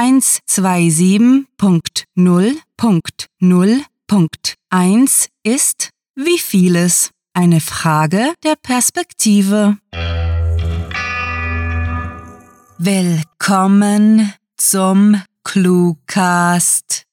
127.0.0.1 ist wie vieles eine Frage der Perspektive. Willkommen zum Cluecast.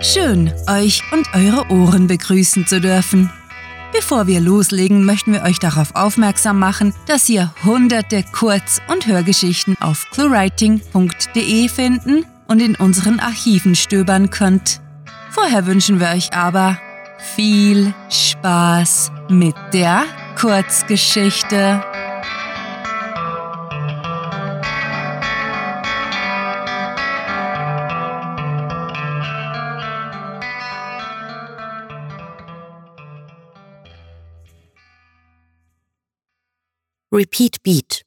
Schön, euch und eure Ohren begrüßen zu dürfen. Bevor wir loslegen, möchten wir euch darauf aufmerksam machen, dass ihr hunderte Kurz- und Hörgeschichten auf cluewriting.de finden und in unseren Archiven stöbern könnt. Vorher wünschen wir euch aber viel Spaß mit der Kurzgeschichte. Repeat Beat.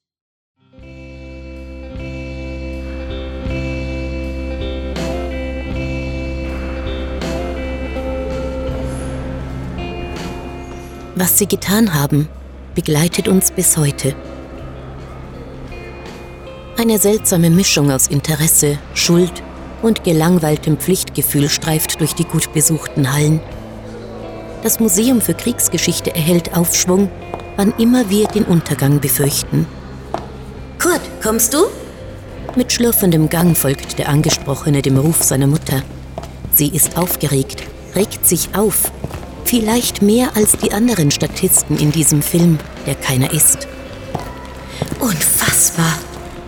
Was sie getan haben, begleitet uns bis heute. Eine seltsame Mischung aus Interesse, Schuld und gelangweiltem Pflichtgefühl streift durch die gut besuchten Hallen. Das Museum für Kriegsgeschichte erhält Aufschwung wann immer wir den Untergang befürchten. Kurt, kommst du? Mit schlürfendem Gang folgt der Angesprochene dem Ruf seiner Mutter. Sie ist aufgeregt, regt sich auf, vielleicht mehr als die anderen Statisten in diesem Film, der keiner ist. Unfassbar,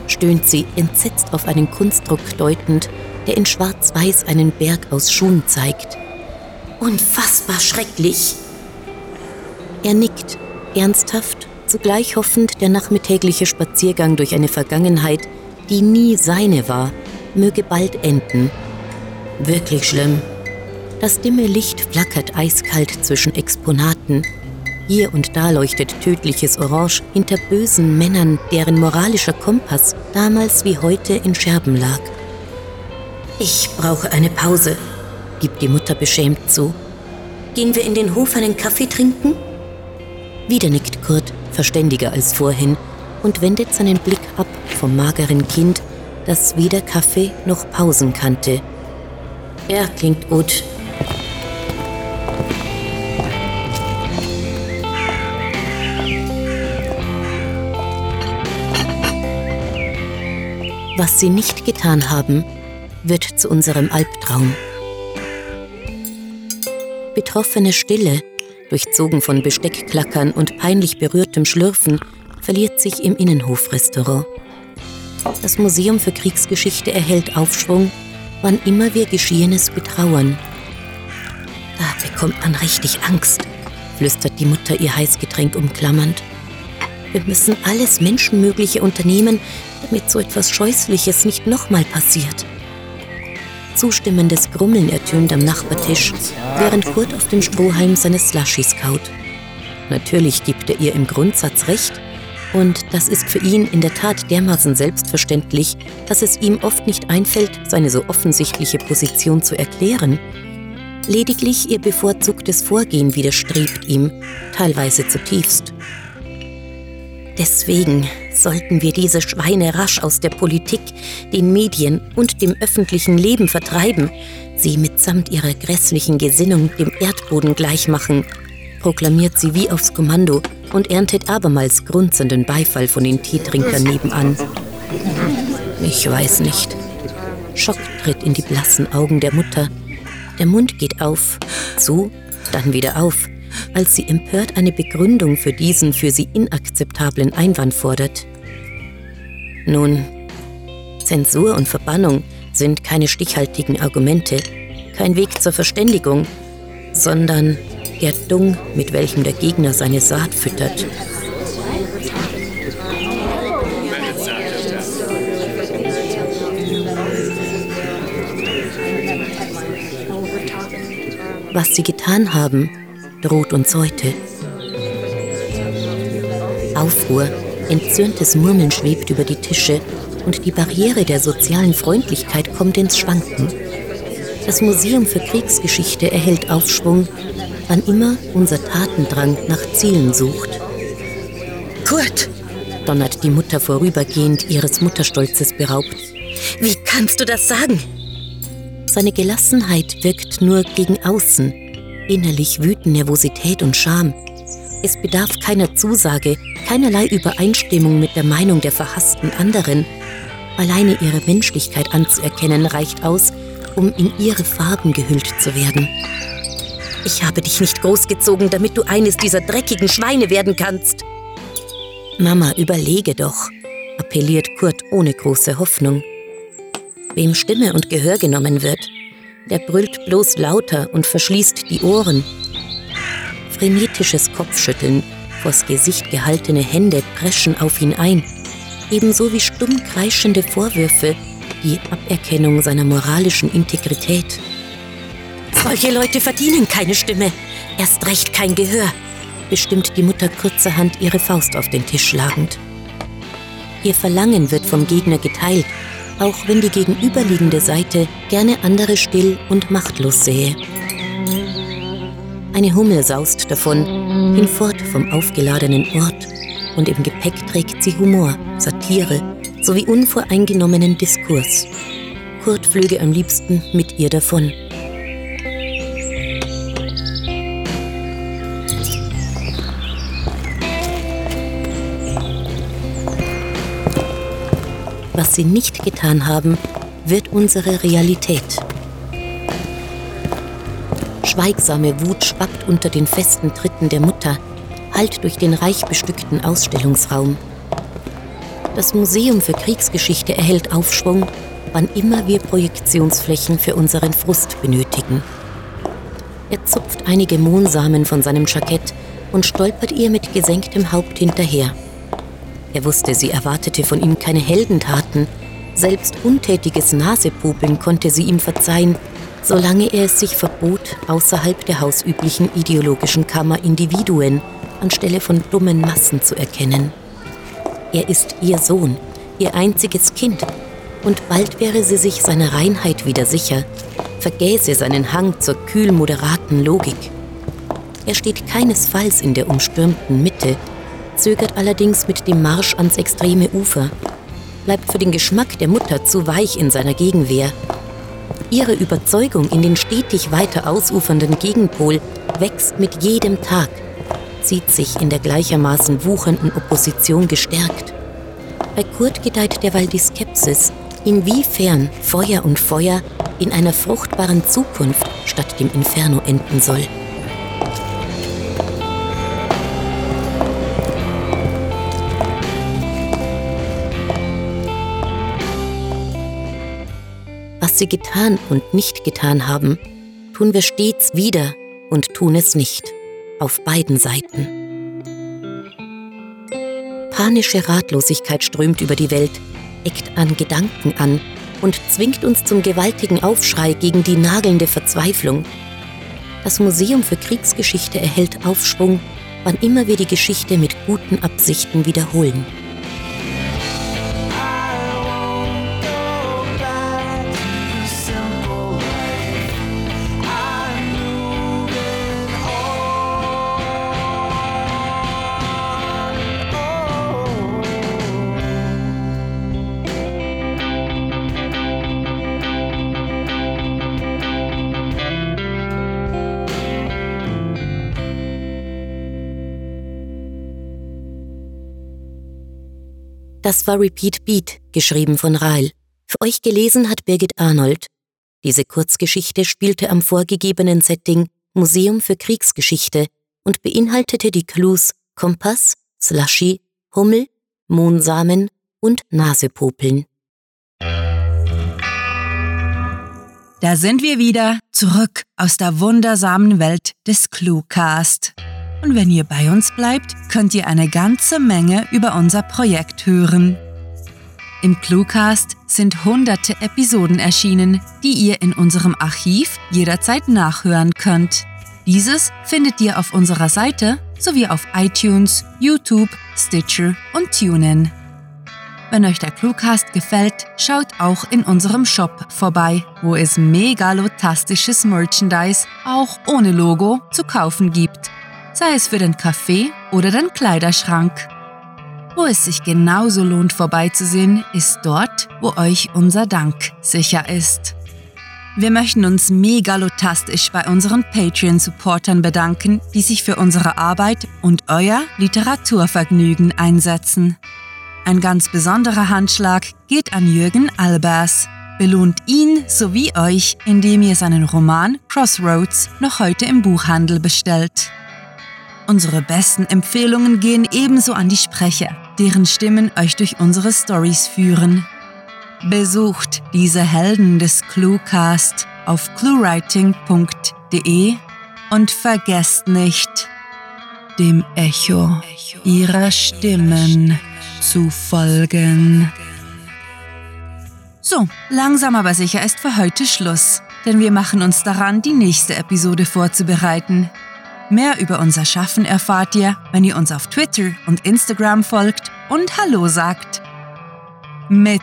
stöhnt sie entsetzt auf einen Kunstdruck deutend, der in Schwarz-Weiß einen Berg aus Schuhen zeigt. Unfassbar schrecklich. Er nickt, ernsthaft, zugleich hoffend, der nachmittägliche Spaziergang durch eine Vergangenheit, die nie seine war, möge bald enden. Wirklich schlimm. Das dimme Licht flackert eiskalt zwischen Exponaten. Hier und da leuchtet tödliches Orange hinter bösen Männern, deren moralischer Kompass damals wie heute in Scherben lag. Ich brauche eine Pause, gibt die Mutter beschämt zu. Gehen wir in den Hof einen Kaffee trinken? Wieder nickt Kurt, verständiger als vorhin, und wendet seinen Blick ab vom mageren Kind, das weder Kaffee noch Pausen kannte. Er klingt gut. Was sie nicht getan haben, wird zu unserem Albtraum. Betroffene Stille durchzogen von Besteckklackern und peinlich berührtem Schlürfen, verliert sich im Innenhofrestaurant. Das Museum für Kriegsgeschichte erhält Aufschwung, wann immer wir Geschehenes betrauern. Da bekommt man richtig Angst, flüstert die Mutter ihr Heißgetränk umklammernd. Wir müssen alles Menschenmögliche unternehmen, damit so etwas Scheußliches nicht nochmal passiert. Zustimmendes Grummeln ertönt am Nachbartisch, während Kurt auf dem Strohhalm seine Slushies kaut. Natürlich gibt er ihr im Grundsatz recht, und das ist für ihn in der Tat dermaßen selbstverständlich, dass es ihm oft nicht einfällt, seine so offensichtliche Position zu erklären. Lediglich ihr bevorzugtes Vorgehen widerstrebt ihm, teilweise zutiefst. Deswegen sollten wir diese Schweine rasch aus der Politik, den Medien und dem öffentlichen Leben vertreiben, sie mitsamt ihrer grässlichen Gesinnung dem Erdboden gleichmachen, proklamiert sie wie aufs Kommando und erntet abermals grunzenden Beifall von den Teetrinkern nebenan. Ich weiß nicht. Schock tritt in die blassen Augen der Mutter. Der Mund geht auf, zu, dann wieder auf, als sie empört eine Begründung für diesen für sie inakzeptablen Einwand fordert. Nun, Zensur und Verbannung sind keine stichhaltigen Argumente, kein Weg zur Verständigung, sondern der Dung, mit welchem der Gegner seine Saat füttert. Was sie getan haben, droht uns heute. Aufruhr, Entzürntes Murmeln schwebt über die Tische und die Barriere der sozialen Freundlichkeit kommt ins Schwanken. Das Museum für Kriegsgeschichte erhält Aufschwung, wann immer unser Tatendrang nach Zielen sucht. Kurt! donnert die Mutter vorübergehend ihres Mutterstolzes beraubt. Wie kannst du das sagen? Seine Gelassenheit wirkt nur gegen außen. Innerlich wüten Nervosität und Scham. Es bedarf keiner Zusage, keinerlei Übereinstimmung mit der Meinung der verhassten anderen. Alleine ihre Menschlichkeit anzuerkennen reicht aus, um in ihre Farben gehüllt zu werden. Ich habe dich nicht großgezogen, damit du eines dieser dreckigen Schweine werden kannst. Mama, überlege doch, appelliert Kurt ohne große Hoffnung. Wem Stimme und Gehör genommen wird, der brüllt bloß lauter und verschließt die Ohren. Frenetisches Kopfschütteln, vors Gesicht gehaltene Hände preschen auf ihn ein, ebenso wie stumm kreischende Vorwürfe, die Aberkennung seiner moralischen Integrität. Solche Leute verdienen keine Stimme, erst recht kein Gehör, bestimmt die Mutter kurzerhand ihre Faust auf den Tisch schlagend. Ihr Verlangen wird vom Gegner geteilt, auch wenn die gegenüberliegende Seite gerne andere still und machtlos sähe. Eine Hummel saust davon, hinfort vom aufgeladenen Ort, und im Gepäck trägt sie Humor, Satire sowie unvoreingenommenen Diskurs. Kurt flöge am liebsten mit ihr davon. Was sie nicht getan haben, wird unsere Realität. Schweigsame Wut schwappt unter den festen Tritten der Mutter, hallt durch den reich bestückten Ausstellungsraum. Das Museum für Kriegsgeschichte erhält Aufschwung, wann immer wir Projektionsflächen für unseren Frust benötigen. Er zupft einige Mohnsamen von seinem Jackett und stolpert ihr mit gesenktem Haupt hinterher. Er wusste, sie erwartete von ihm keine Heldentaten. Selbst untätiges Nasepopeln konnte sie ihm verzeihen, solange er es sich verbot, außerhalb der hausüblichen ideologischen Kammer Individuen anstelle von dummen Massen zu erkennen. Er ist ihr Sohn, ihr einziges Kind, und bald wäre sie sich seiner Reinheit wieder sicher, vergäße seinen Hang zur kühl moderaten Logik. Er steht keinesfalls in der umstürmten Mitte, zögert allerdings mit dem Marsch ans extreme Ufer, bleibt für den Geschmack der Mutter zu weich in seiner Gegenwehr. Ihre Überzeugung in den stetig weiter ausufernden Gegenpol wächst mit jedem Tag, zieht sich in der gleichermaßen wuchernden Opposition gestärkt. Bei Kurt gedeiht derweil die Skepsis, inwiefern Feuer und Feuer in einer fruchtbaren Zukunft statt dem Inferno enden soll. Sie getan und nicht getan haben, tun wir stets wieder und tun es nicht, auf beiden Seiten. Panische Ratlosigkeit strömt über die Welt, eckt an Gedanken an und zwingt uns zum gewaltigen Aufschrei gegen die nagelnde Verzweiflung. Das Museum für Kriegsgeschichte erhält Aufschwung, wann immer wir die Geschichte mit guten Absichten wiederholen. Das war Repeat Beat, geschrieben von Rahl. Für euch gelesen hat Birgit Arnold. Diese Kurzgeschichte spielte am vorgegebenen Setting Museum für Kriegsgeschichte und beinhaltete die Clues Kompass, Slushy, Hummel, Mohnsamen und Nasepopeln. Da sind wir wieder, zurück aus der wundersamen Welt des Cluecast. Und wenn ihr bei uns bleibt, könnt ihr eine ganze Menge über unser Projekt hören. Im Cluecast sind hunderte Episoden erschienen, die ihr in unserem Archiv jederzeit nachhören könnt. Dieses findet ihr auf unserer Seite sowie auf iTunes, YouTube, Stitcher und TuneIn. Wenn euch der Cluecast gefällt, schaut auch in unserem Shop vorbei, wo es megalotastisches Merchandise, auch ohne Logo, zu kaufen gibt sei es für den Kaffee oder den Kleiderschrank. Wo es sich genauso lohnt vorbeizusehen, ist dort, wo euch unser Dank sicher ist. Wir möchten uns megalotastisch bei unseren Patreon-Supportern bedanken, die sich für unsere Arbeit und euer Literaturvergnügen einsetzen. Ein ganz besonderer Handschlag geht an Jürgen Albers. Belohnt ihn sowie euch, indem ihr seinen Roman Crossroads noch heute im Buchhandel bestellt. Unsere besten Empfehlungen gehen ebenso an die Sprecher, deren Stimmen euch durch unsere Stories führen. Besucht diese Helden des Cluecast auf cluewriting.de und vergesst nicht, dem Echo ihrer Stimmen zu folgen. So, langsam aber sicher ist für heute Schluss, denn wir machen uns daran, die nächste Episode vorzubereiten. Mehr über unser Schaffen erfahrt ihr, wenn ihr uns auf Twitter und Instagram folgt und Hallo sagt. Mit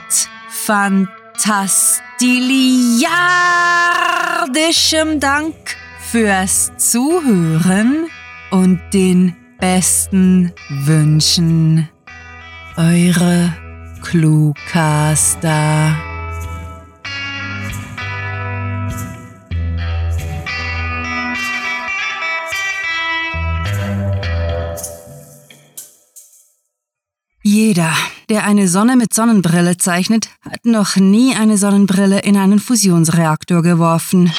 fantastiliardischem Dank fürs Zuhören und den besten Wünschen. Eure Cluecaster. Jeder, der eine Sonne mit Sonnenbrille zeichnet, hat noch nie eine Sonnenbrille in einen Fusionsreaktor geworfen.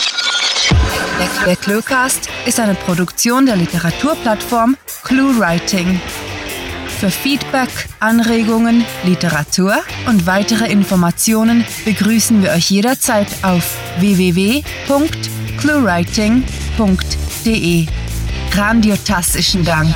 Der Cluecast ist eine Produktion der Literaturplattform ClueWriting. Für Feedback, Anregungen, Literatur und weitere Informationen begrüßen wir euch jederzeit auf www.cluewriting.de. Grandiotastischen Dank.